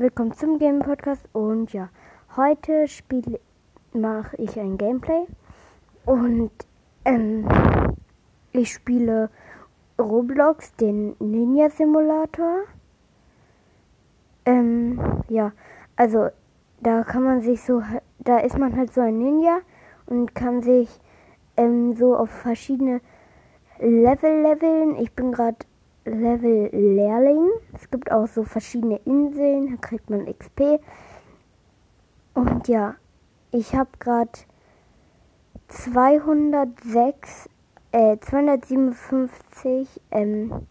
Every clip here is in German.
willkommen zum Game Podcast und ja, heute spiele mache ich ein Gameplay und ähm, ich spiele Roblox, den Ninja Simulator. Ähm, ja, also da kann man sich so, da ist man halt so ein Ninja und kann sich ähm, so auf verschiedene Level leveln. Ich bin gerade Level Lehrling. Es gibt auch so verschiedene Inseln, da kriegt man XP. Und ja, ich habe gerade 206, äh, 257,6 ähm,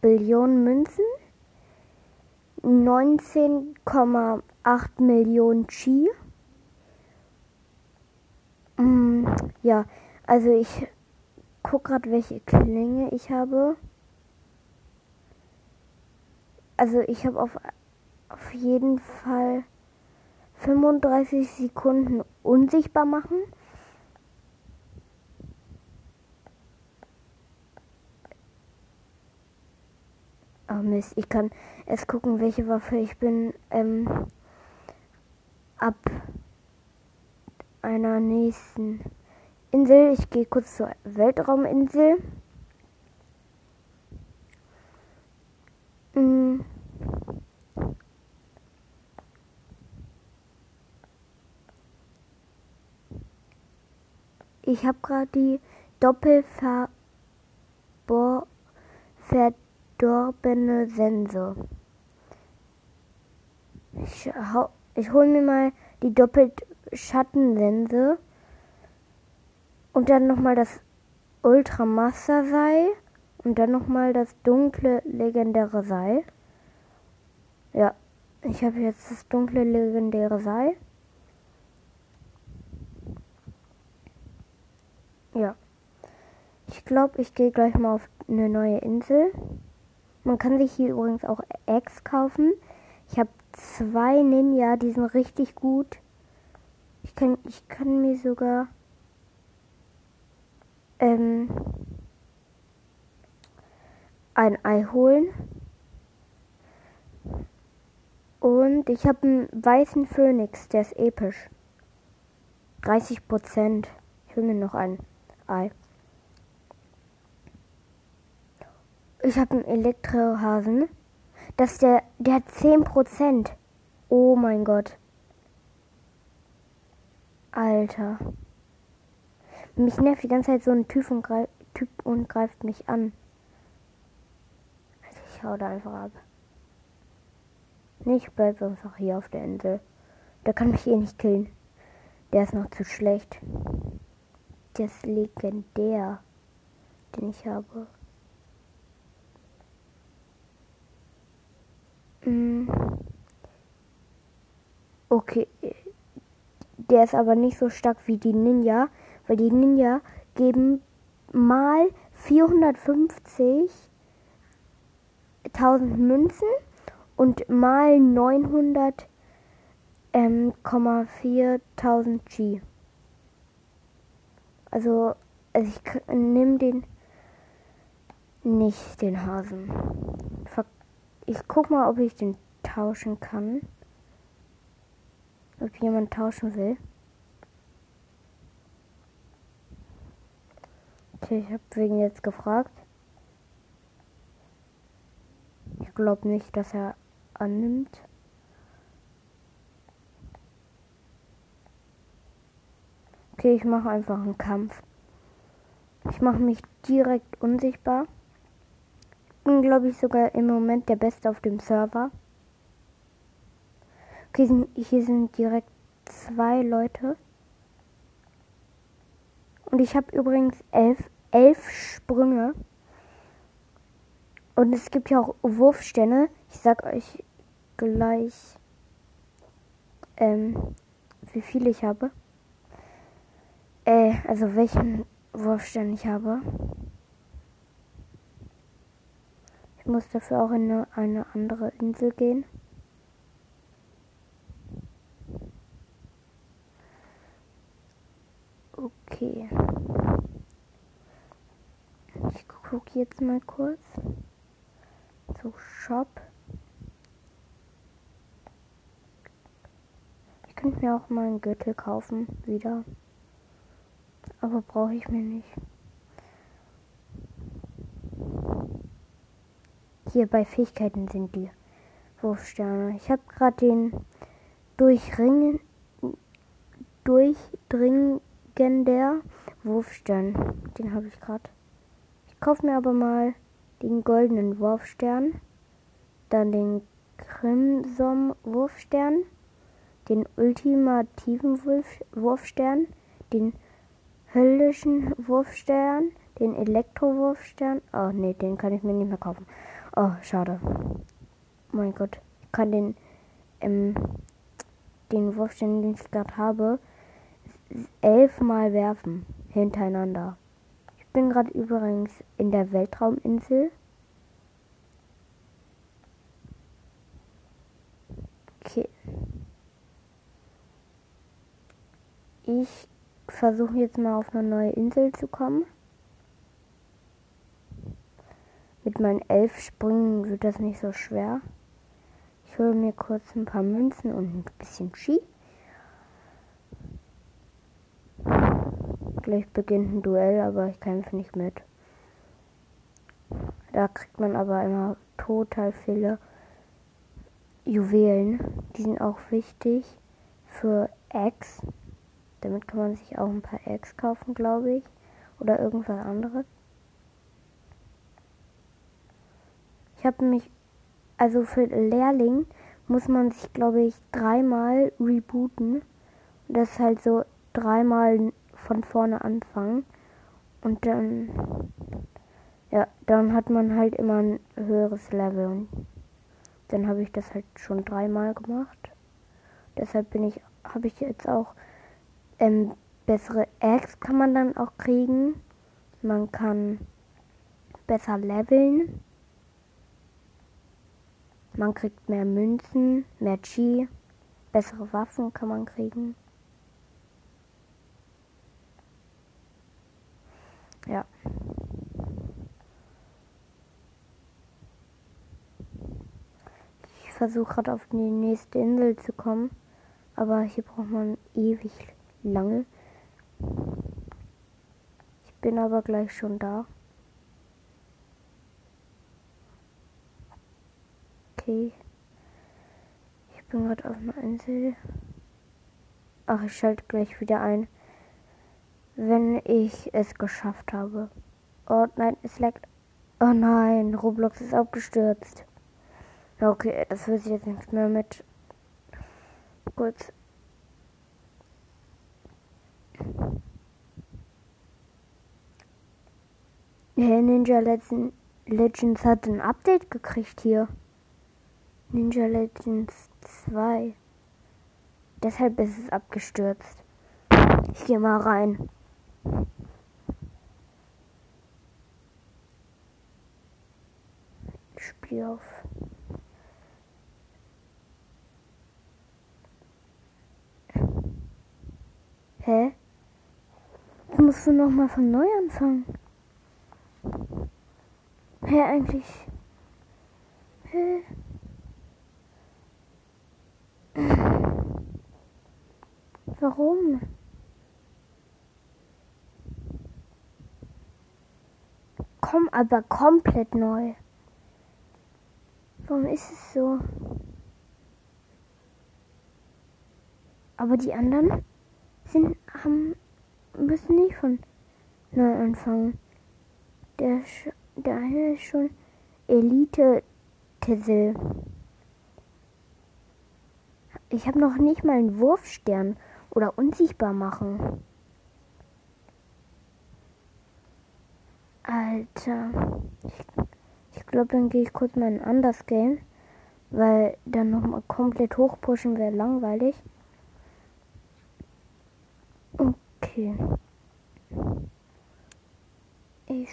Billionen Münzen, 19,8 Millionen Chi. Mm, ja, also ich guck gerade, welche Klänge ich habe. Also ich habe auf, auf jeden Fall 35 Sekunden unsichtbar machen. Oh Mist, ich kann erst gucken, welche Waffe ich bin. Ähm, ab einer nächsten Insel. Ich gehe kurz zur Weltrauminsel. Hm. Ich habe gerade die doppelverdorbene Sense. Ich, ich hole mir mal die doppelt Schattensense. Und dann nochmal das Ultramaster Seil. Und dann nochmal das dunkle legendäre Seil. Ja, ich habe jetzt das dunkle legendäre Seil. Ja. Ich glaube, ich gehe gleich mal auf eine neue Insel. Man kann sich hier übrigens auch Eggs kaufen. Ich habe zwei Ninja, die sind richtig gut. Ich kann, ich kann mir sogar ähm, ein Ei holen. Und ich habe einen weißen Phönix, der ist episch. 30 Prozent. Ich will mir noch ein Ei. Ich habe einen Elektrohasen. Das der, der hat 10 Prozent. Oh mein Gott. Alter. Mich nervt die ganze Zeit so ein Typ und, greif, typ und greift mich an. Also ich hau da einfach ab. Nee, ich bleib einfach hier auf der Insel. Der kann mich eh nicht killen. Der ist noch zu schlecht. Der ist legendär, den ich habe. Mm. Okay. Der ist aber nicht so stark wie die Ninja weil die Ninja geben mal 450.000 Münzen und mal 900,4.000 ähm, G. Also, also ich nehme den nicht, den Hasen. Ich guck mal, ob ich den tauschen kann. Ob jemand tauschen will. Okay, ich habe wegen jetzt gefragt. Ich glaube nicht, dass er annimmt. Okay, ich mache einfach einen Kampf. Ich mache mich direkt unsichtbar. Ich bin, glaube ich, sogar im Moment der Beste auf dem Server. Okay, hier sind direkt zwei Leute. Und ich habe übrigens elf, elf Sprünge. Und es gibt ja auch Wurfsterne. Ich sag euch gleich, ähm, wie viele ich habe. Äh, also welchen Wurfstern ich habe. Ich muss dafür auch in eine, eine andere Insel gehen. Okay gucke jetzt mal kurz. So, Shop. Ich könnte mir auch mal einen Gürtel kaufen, wieder. Aber brauche ich mir nicht. Hier bei Fähigkeiten sind die Wurfsterne. Ich habe gerade den Durchringen, durchdringender Wurfstern. Den habe ich gerade. Kaufe mir aber mal den goldenen Wurfstern, dann den Crimson Wurfstern, den ultimativen Wurf Wurfstern, den höllischen Wurfstern, den Elektrowurfstern. Oh nee, den kann ich mir nicht mehr kaufen. Oh, schade. Mein Gott, ich kann den, ähm, den Wurfstern, den ich gerade habe, elfmal werfen hintereinander. Ich bin gerade übrigens in der Weltrauminsel. Okay. Ich versuche jetzt mal auf eine neue Insel zu kommen. Mit meinen elf Sprüngen wird das nicht so schwer. Ich hole mir kurz ein paar Münzen und ein bisschen Ski. Gleich beginnt ein Duell, aber ich kämpfe nicht mit. Da kriegt man aber immer total viele Juwelen. Die sind auch wichtig für Eggs. Damit kann man sich auch ein paar Eggs kaufen, glaube ich. Oder irgendwas anderes. Ich habe mich, also für Lehrling muss man sich, glaube ich, dreimal rebooten. Das ist halt so dreimal von vorne anfangen. Und dann, ja, dann hat man halt immer ein höheres Level. Und dann habe ich das halt schon dreimal gemacht. Deshalb bin ich, habe ich jetzt auch ähm, bessere Eggs kann man dann auch kriegen. Man kann besser leveln. Man kriegt mehr Münzen, mehr Chi, bessere Waffen kann man kriegen. Ja. Ich versuche gerade auf die nächste Insel zu kommen, aber hier braucht man ewig lange. Ich bin aber gleich schon da. Okay. Ich bin gerade auf einer Insel. Ach, ich schalte gleich wieder ein, wenn ich es geschafft habe. Oh nein, es leckt. Oh nein, Roblox ist abgestürzt. Okay, das wird jetzt nicht mehr mit. Kurz. Hey, Ninja Legends hat ein Update gekriegt hier. Ninja Legends 2. Deshalb ist es abgestürzt. Ich gehe mal rein. Spiel auf. Hä? Jetzt musst du noch mal von neu anfangen. Hä, eigentlich? Hä? Warum? Komm aber komplett neu. Warum ist es so? Aber die anderen sind, haben, müssen nicht von neu anfangen. Der, der eine ist schon Elite Tessel. Ich habe noch nicht mal einen Wurfstern oder unsichtbar machen. Alter. Ich, ich glaube, dann gehe ich kurz mal in ein anderes Game. Weil dann nochmal komplett hochpushen wäre langweilig. Okay. Ich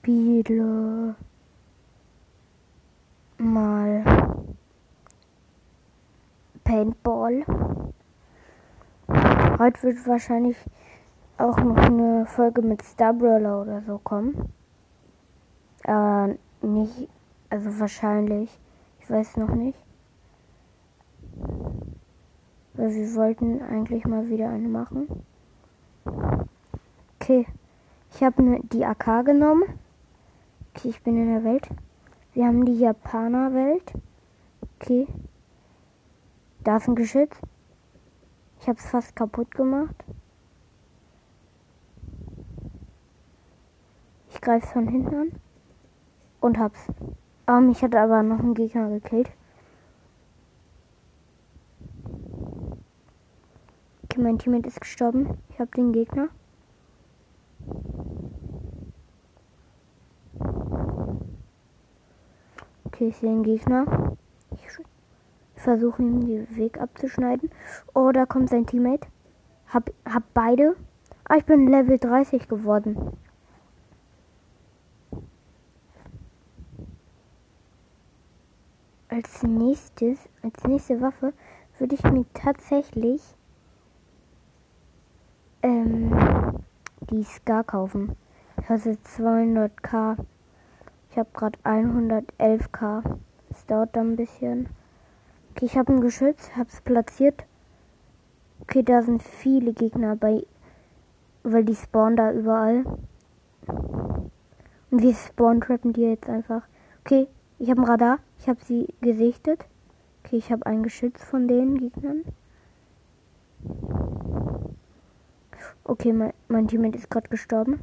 spiele mal Paintball. Heute wird wahrscheinlich auch noch eine Folge mit Starbrawler oder so kommen. Äh, nicht, also wahrscheinlich. Ich weiß noch nicht. Weil wir wollten eigentlich mal wieder eine machen. Okay. Ich habe ne, die AK genommen. Okay, ich bin in der Welt. Wir haben die Japaner-Welt. Okay. Da ist ein Geschütz. Ich habe es fast kaputt gemacht. Ich greife von hinten an. Und hab's. Oh, mich hat aber noch ein Gegner gekillt. Okay, mein Teammate ist gestorben. Ich habe den Gegner. Okay, ich sehe den Gegner. Ich versuche ihm den Weg abzuschneiden. Oh, da kommt sein Teammate. Hab, hab beide. Ah, ich bin Level 30 geworden. Als nächstes, als nächste Waffe würde ich mir tatsächlich ähm, die Scar kaufen. Ich hatte 200k. Ich habe gerade 111k. Es dauert dann ein bisschen. Okay, ich habe ein Geschütz, habe es platziert. Okay, da sind viele Gegner bei, weil die spawnen da überall. Und wir spawn trappen die jetzt einfach. Okay, ich habe ein Radar. Ich habe sie gesichtet. Okay, ich habe ein Geschütz von den Gegnern. Okay, mein, mein Teammate ist gerade gestorben.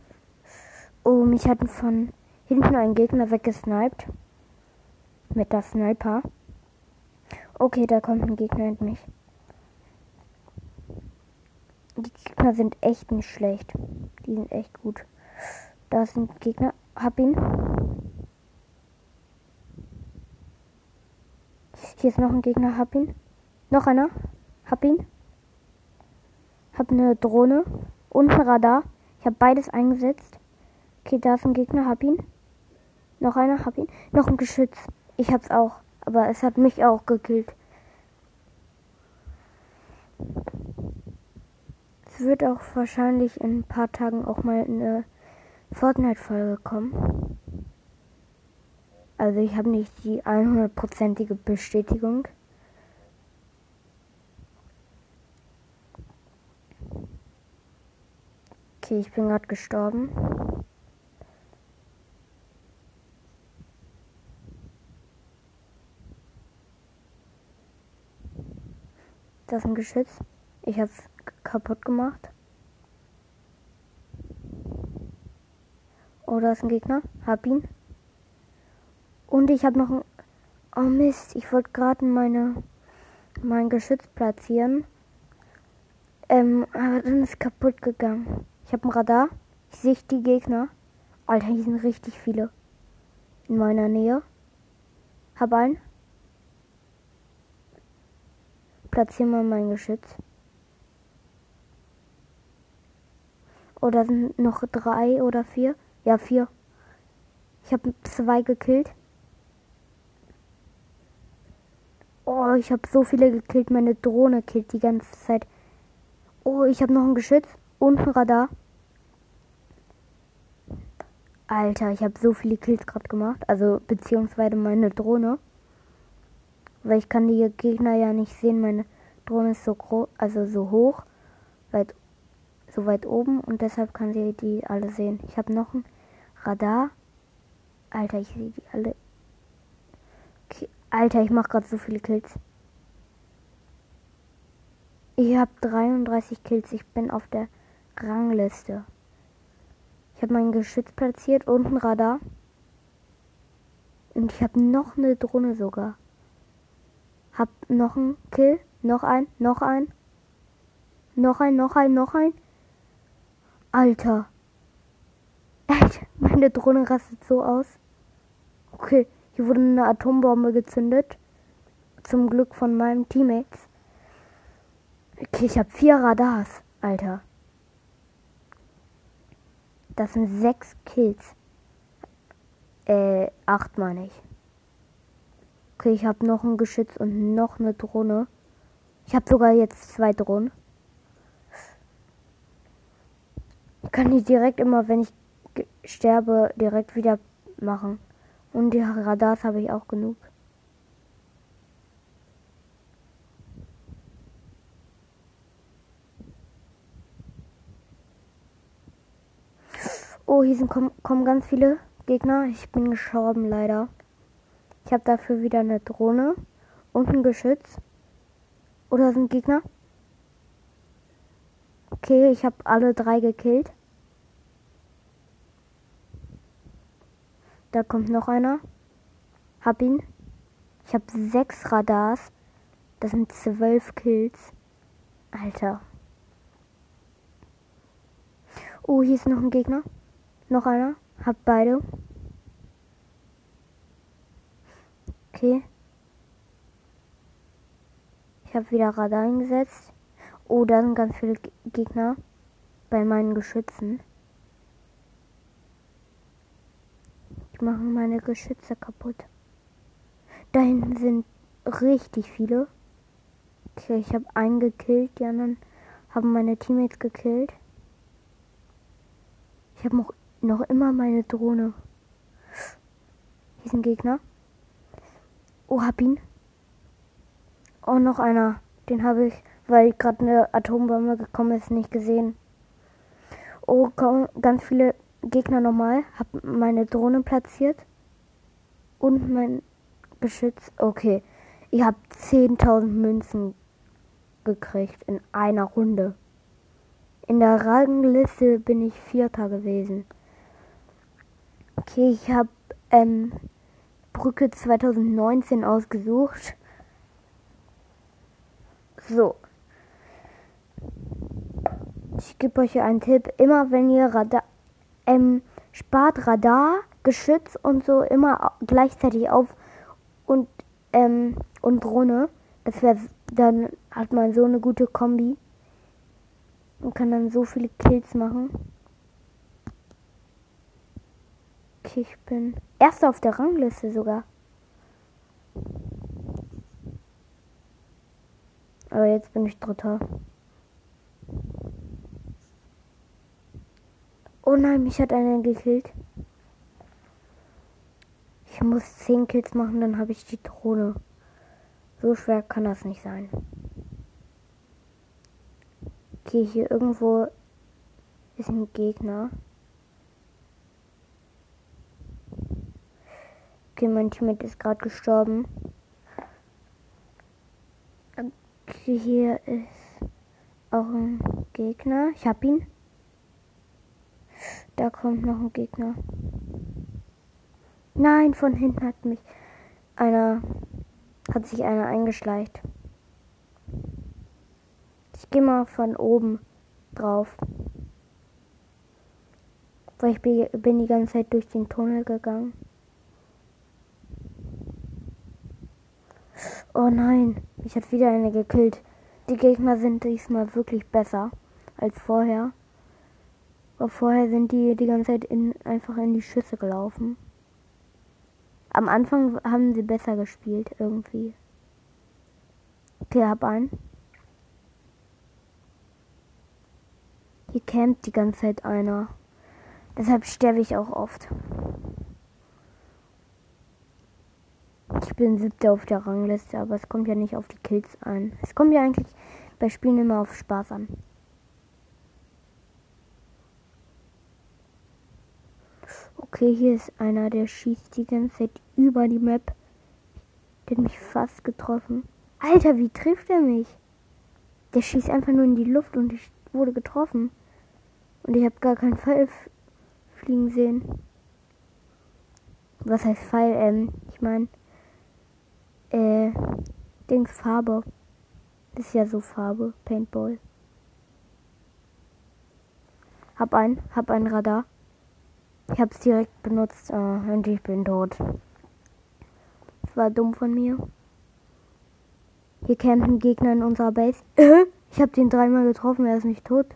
Oh, mich hat von hinten ein Gegner weggesniped. Mit der Sniper. Okay, da kommt ein Gegner in mich. Die Gegner sind echt nicht schlecht. Die sind echt gut. Da sind Gegner. Hab ihn. Hier ist noch ein Gegner. Hab ihn. Noch einer. Hab ihn. Hab eine Drohne und ein Radar. Ich habe beides eingesetzt. Okay, da ist ein Gegner. Hab ihn. Noch einer. Hab ihn. Noch ein Geschütz. Ich hab's auch. Aber es hat mich auch gekillt. Es wird auch wahrscheinlich in ein paar Tagen auch mal eine Fortnite-Folge kommen. Also ich habe nicht die 100%ige Bestätigung. Okay, ich bin gerade gestorben. Das ist ein Geschütz. Ich habe es kaputt gemacht. Oh, da ist ein Gegner. Hab ihn. Und ich habe noch ein... Oh Mist, ich wollte gerade meine mein Geschütz platzieren. Ähm, aber dann ist kaputt gegangen. Ich habe ein Radar. Ich sehe die Gegner. Alter, hier sind richtig viele. In meiner Nähe. Hab einen. platziere mal mein Geschütz. Oder sind noch drei oder vier? Ja, vier. Ich habe zwei gekillt. Oh, ich habe so viele gekillt. Meine Drohne killt die ganze Zeit. Oh, ich habe noch ein Geschütz und ein Radar. Alter, ich habe so viele Kills gerade gemacht. Also, beziehungsweise meine Drohne. Weil ich kann die Gegner ja nicht sehen. Meine Drohne ist so groß, also so hoch, weit, so weit oben und deshalb kann sie die alle sehen. Ich habe noch ein Radar. Alter, ich sehe die alle. Alter, ich mache gerade so viele Kills. Ich habe 33 Kills. Ich bin auf der Rangliste. Ich habe mein Geschütz platziert und ein Radar. Und ich habe noch eine Drohne sogar. Hab noch einen Kill. Noch ein. Noch ein. Noch ein, noch ein, noch ein. Alter. Alter, meine Drohne rastet so aus. Okay, hier wurde eine Atombombe gezündet. Zum Glück von meinem Teammates. Okay, ich habe vier Radars, Alter. Das sind sechs Kills. Äh, acht meine ich. Okay, ich habe noch ein Geschütz und noch eine Drohne. Ich habe sogar jetzt zwei Drohnen. Ich kann die direkt immer, wenn ich sterbe, direkt wieder machen. Und die Radars habe ich auch genug. Oh, hier sind, kommen, kommen ganz viele Gegner. Ich bin gestorben, leider. Ich habe dafür wieder eine Drohne und ein Geschütz. Oder sind Gegner? Okay, ich habe alle drei gekillt. Da kommt noch einer. Hab ihn. Ich habe sechs Radars. Das sind zwölf Kills. Alter. Oh, hier ist noch ein Gegner. Noch einer. Hab beide. Okay. Ich habe wieder Radar eingesetzt. Oh, da sind ganz viele Gegner bei meinen Geschützen. Ich mache meine Geschütze kaputt. Da hinten sind richtig viele. Okay, ich habe einen gekillt, die anderen haben meine Teammates gekillt. Ich habe noch, noch immer meine Drohne. Hier ist ein Gegner. Oh, hab ihn. Oh, noch einer. Den habe ich, weil gerade eine Atombombe gekommen ist, nicht gesehen. Oh, komm, ganz viele Gegner nochmal. Hab meine Drohne platziert. Und mein Geschütz. Okay. Ich habe 10.000 Münzen gekriegt in einer Runde. In der Rangliste bin ich Vierter gewesen. Okay, ich habe ähm, Brücke 2019 ausgesucht. So. Ich gebe euch einen Tipp. Immer wenn ihr Radar, ähm, spart Radar, Geschütz und so immer gleichzeitig auf und, ähm, und Drohne. Das wäre, dann hat man so eine gute Kombi und kann dann so viele Kills machen. Okay, ich bin erster auf der Rangliste sogar. Aber jetzt bin ich dritter. Oh nein, mich hat einer gekillt. Ich muss 10 Kills machen, dann habe ich die Drohne. So schwer kann das nicht sein. Okay, hier irgendwo ist ein Gegner. Okay, mein Teammate ist gerade gestorben. Okay, hier ist auch ein Gegner. Ich hab ihn. Da kommt noch ein Gegner. Nein, von hinten hat mich einer, hat sich einer eingeschleicht. Ich gehe mal von oben drauf. Weil ich bin die ganze Zeit durch den Tunnel gegangen. Oh nein, mich hat wieder eine gekillt. Die Gegner sind diesmal wirklich besser als vorher. Aber vorher sind die die ganze Zeit in, einfach in die Schüsse gelaufen. Am Anfang haben sie besser gespielt irgendwie. Okay, hab einen. Hier campt die ganze Zeit einer. Deshalb sterbe ich auch oft. Ich bin siebter auf der Rangliste, aber es kommt ja nicht auf die Kills an. Es kommt ja eigentlich bei Spielen immer auf Spaß an. Okay, hier ist einer, der schießt die ganze Zeit über die Map. Der hat mich fast getroffen. Alter, wie trifft er mich? Der schießt einfach nur in die Luft und ich wurde getroffen. Und ich habe gar keinen Pfeil fliegen sehen. Was heißt Pfeil? Ähm, ich meine, äh, Dings Farbe. Das ist ja so Farbe, Paintball. Hab ein, hab ein Radar. Ich hab's direkt benutzt äh, und ich bin tot. Das war dumm von mir. Hier campen Gegner in unserer Base. ich hab den dreimal getroffen, er ist nicht tot.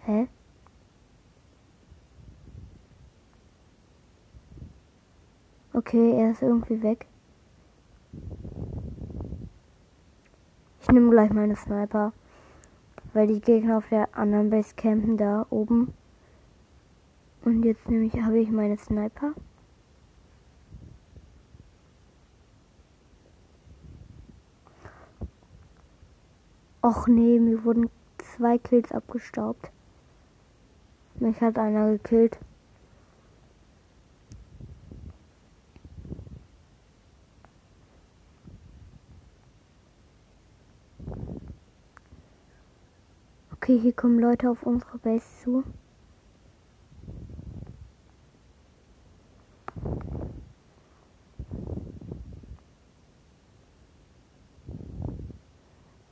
Hä? Okay, er ist irgendwie weg. Ich nehme gleich meine Sniper, weil die Gegner auf der anderen Base campen da oben. Und jetzt nehme ich, habe ich meine Sniper. Och nee, mir wurden zwei Kills abgestaubt. Mich hat einer gekillt. Okay, hier kommen Leute auf unsere Base zu.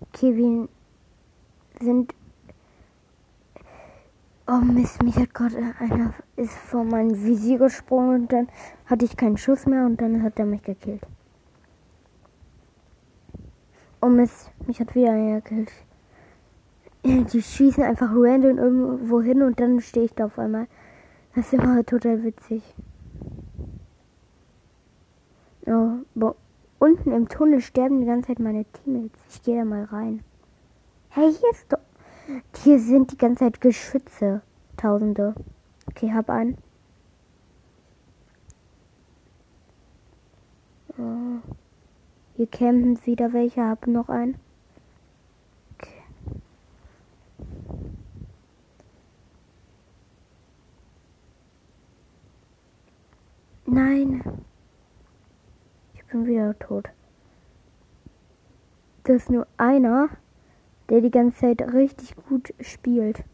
Okay, wir sind. Oh Mist, mich hat gerade einer ist vor mein Visier gesprungen und dann hatte ich keinen Schuss mehr und dann hat er mich gekillt. Oh Mist, mich hat wieder einer gekillt. Die schießen einfach random irgendwo hin und dann stehe ich da auf einmal. Das ist immer total witzig. Oh, boah. Unten im Tunnel sterben die ganze Zeit meine Teammates. Ich gehe da mal rein. Hey, hier ist doch. Hier sind die ganze Zeit Geschütze. Tausende. Okay, hab einen. Oh. Hier campen wieder welche. Hab noch einen. Nein bin wieder tot. Das ist nur einer, der die ganze Zeit richtig gut spielt.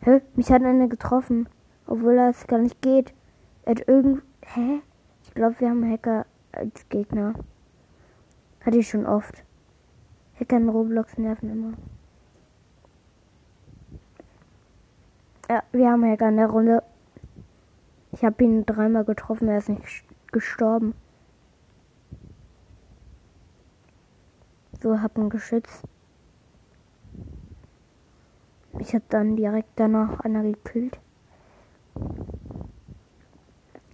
Hä? Mich hat einer getroffen. Obwohl das gar nicht geht. Er hat irgend. Hä? Ich glaube, wir haben Hacker als Gegner. Hatte ich schon oft. Hacker in Roblox nerven immer. Ja, wir haben Hacker in der Runde. Ich habe ihn dreimal getroffen, er ist nicht gestorben. So, hab ihn geschützt. Ich hab dann direkt danach einer gekillt.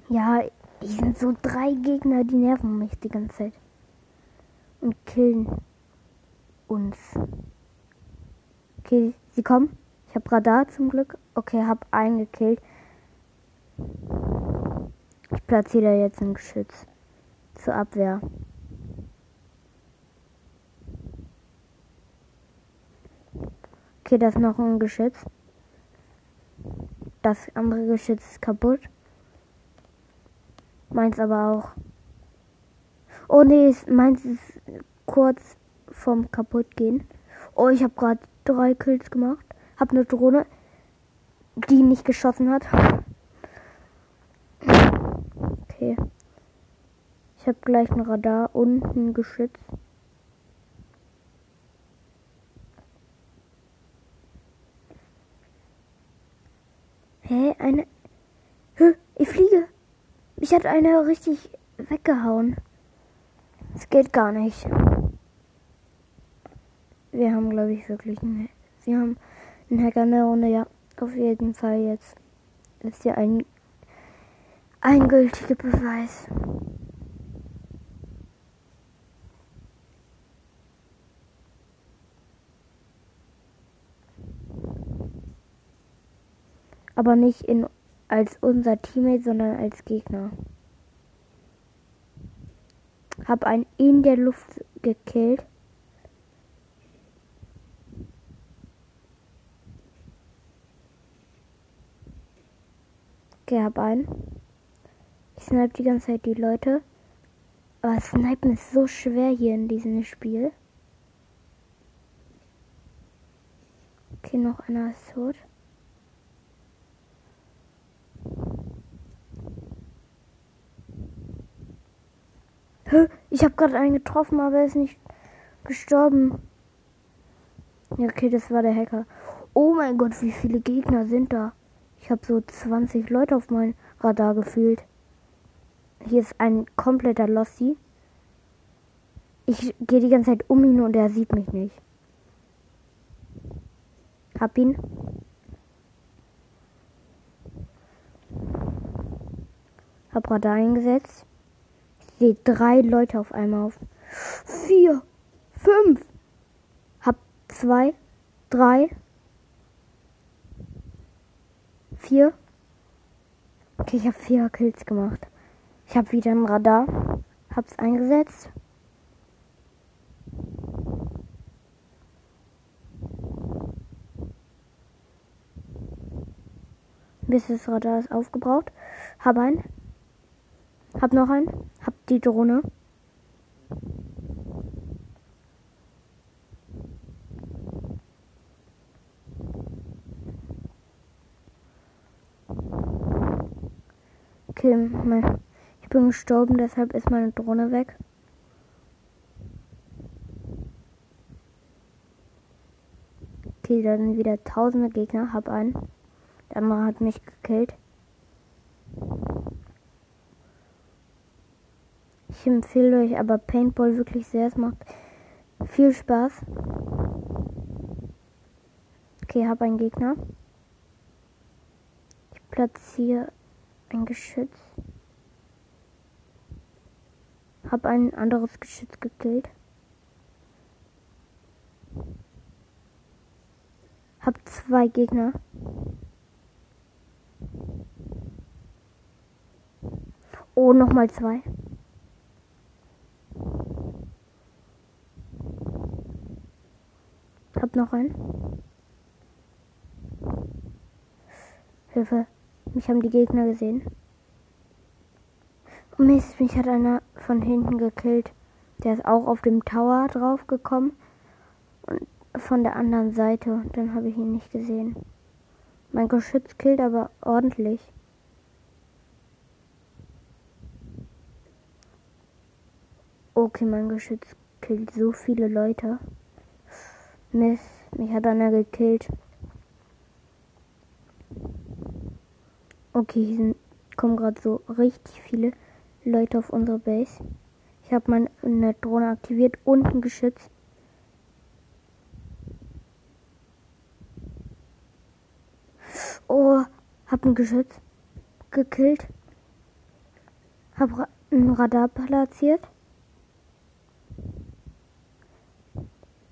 Ja, ich sind so drei Gegner, die nerven mich die ganze Zeit. Und killen uns. Okay, sie kommen. Ich hab Radar zum Glück. Okay, hab einen gekillt. Ich platziere jetzt ein Geschütz zur Abwehr. Okay, da ist noch ein Geschütz. Das andere Geschütz ist kaputt. Meins aber auch. Oh nee, meins ist kurz vom kaputtgehen. Oh, ich habe gerade drei Kills gemacht. Hab eine Drohne, die nicht geschossen hat. Okay. Ich habe gleich ein Radar und ein Geschütz. Hä? Eine. Hä? Ich fliege. Mich hat einer richtig weggehauen. Es geht gar nicht. Wir haben, glaube ich, wirklich einen. Sie haben in Runde, ja. Auf jeden Fall jetzt. Ist ja ein eingültiger Beweis. Aber nicht in, als unser Teammate, sondern als Gegner. Hab einen in der Luft gekillt. Hab einen. Ich snipe die ganze Zeit die Leute. Aber Snipen ist so schwer hier in diesem Spiel. Okay, noch einer ist tot. Ich habe gerade einen getroffen, aber er ist nicht gestorben. Ja, okay, das war der Hacker. Oh mein Gott, wie viele Gegner sind da? Ich habe so 20 Leute auf mein Radar gefühlt. Hier ist ein kompletter Lossi. Ich gehe die ganze Zeit um ihn und er sieht mich nicht. Hab ihn. Hab Radar eingesetzt. Ich sehe drei Leute auf einmal auf. Vier. Fünf. Hab zwei. Drei vier. Okay, ich habe vier Kills gemacht. Ich habe wieder ein Radar. Hab's eingesetzt. Bis das Radar ist aufgebraucht. Hab einen. Hab noch einen. Hab die Drohne. Mein, ich bin gestorben, deshalb ist meine Drohne weg. Okay, da sind wieder tausende Gegner. Hab einen. Der andere hat mich gekillt. Ich empfehle euch aber Paintball wirklich sehr. Es macht viel Spaß. Okay, hab einen Gegner. Ich platziere ein Geschütz. Hab ein anderes Geschütz gekillt. Hab zwei Gegner. Oh, nochmal zwei. Hab noch einen. Hilfe. Mich haben die Gegner gesehen. Mist, mich hat einer von hinten gekillt. Der ist auch auf dem Tower draufgekommen. Und von der anderen Seite. Dann habe ich ihn nicht gesehen. Mein Geschütz killt aber ordentlich. Okay, mein Geschütz killt so viele Leute. Mist, mich hat einer gekillt. Okay, hier sind, kommen gerade so richtig viele Leute auf unsere Base. Ich habe meine Drohne aktiviert und ein Geschütz. Oh, hab ein Geschütz gekillt. Hab Ra ein Radar platziert.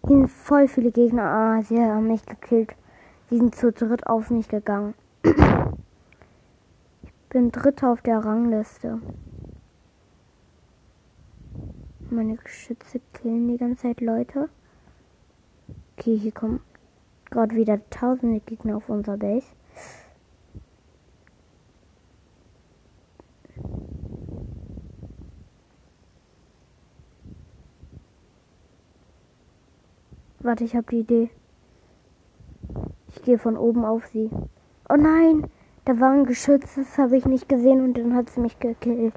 Hier sind voll viele Gegner. Ah, sie haben mich gekillt. Die sind zu dritt auf mich gegangen bin Dritter auf der Rangliste. Meine Geschütze killen die ganze Zeit Leute. Okay, hier kommen gerade wieder tausende Gegner auf unser Base. Warte, ich habe die Idee. Ich gehe von oben auf sie. Oh nein! Da war ein Geschütz, das habe ich nicht gesehen und dann hat sie mich gekillt.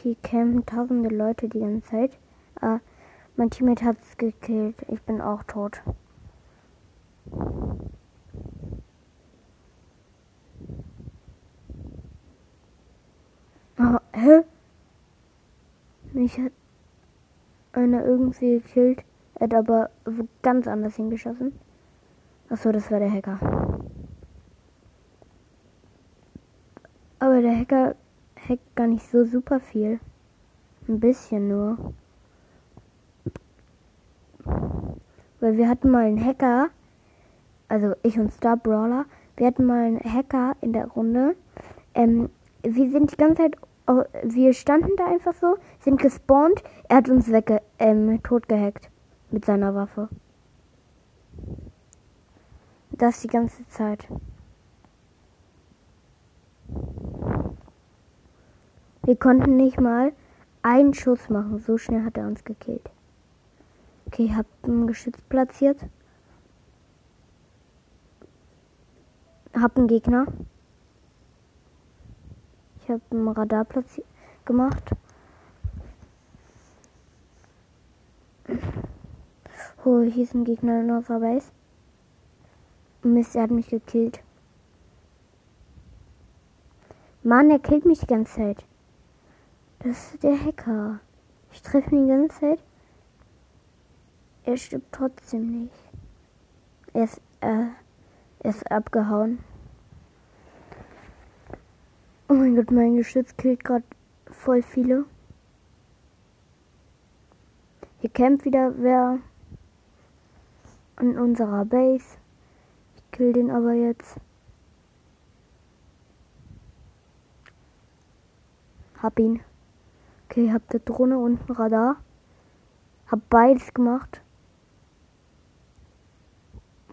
Okay, campen tausende Leute die ganze Zeit. Ah, mein Teammate hat es gekillt. Ich bin auch tot. Ah, hä? Mich hat einer irgendwie gekillt. Er hat aber ganz anders hingeschossen. Achso, das war der Hacker. Aber der Hacker hackt gar nicht so super viel. Ein bisschen nur. Weil wir hatten mal einen Hacker, also ich und Star Brawler, wir hatten mal einen Hacker in der Runde. Ähm, wir sind die ganze Zeit, wir standen da einfach so, sind gespawnt, er hat uns wegge, ähm, tot gehackt mit seiner Waffe. Das die ganze Zeit. Wir konnten nicht mal einen Schuss machen. So schnell hat er uns gekillt. Okay, ich habe ein Geschütz platziert. Hab einen Gegner. Ich habe ein Radar platziert gemacht. Oh, hier ist ein Gegner in unserer Base. Mist, er hat mich gekillt. Mann, er killt mich die ganze Zeit. Das ist der Hacker. Ich treffe ihn die ganze Zeit. Er stirbt trotzdem nicht. Er ist, äh, er ist abgehauen. Oh mein Gott, mein Geschütz killt gerade voll viele. Hier kämpft wieder wer an unserer Base. Ich kill den aber jetzt. Hab ihn. Okay, hab der Drohne und ein Radar. Hab beides gemacht.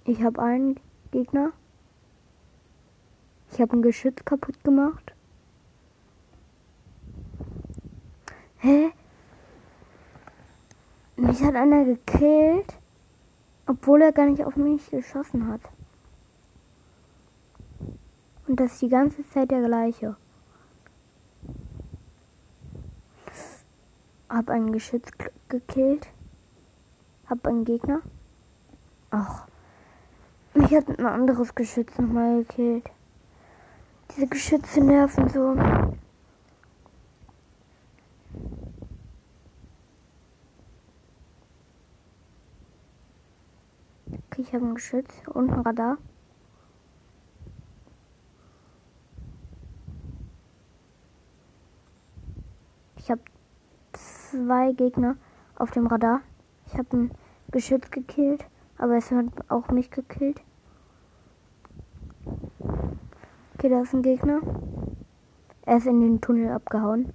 Ich habe einen Gegner. Ich habe ein Geschütz kaputt gemacht. Hä? Mich hat einer gekillt, obwohl er gar nicht auf mich geschossen hat. Und das ist die ganze Zeit der gleiche. Hab einen Geschütz gekillt. Hab einen Gegner. Ach. Mich hat ein anderes Geschütz nochmal gekillt. Diese Geschütze nerven so. Okay, ich habe ein Geschütz und ein Radar. Ich habe zwei Gegner auf dem Radar. Ich habe ein Geschütz gekillt, aber es hat auch mich gekillt. Okay, da ist ein Gegner. Er ist in den Tunnel abgehauen.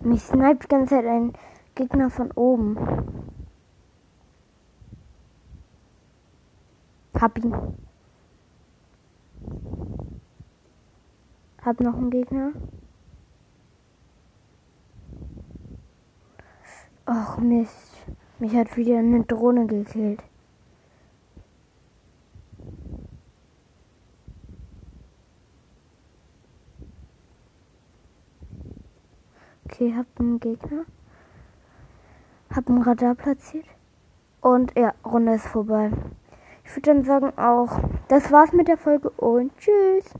Mich sniped die ganze Zeit ein Gegner von oben. Hab ihn. Hab noch einen Gegner. Ach Mist. Mich hat wieder eine Drohne gekillt. Okay, hab einen Gegner. Hab ein Radar platziert. Und ja, Runde ist vorbei. Ich würde dann sagen auch, das war's mit der Folge und tschüss.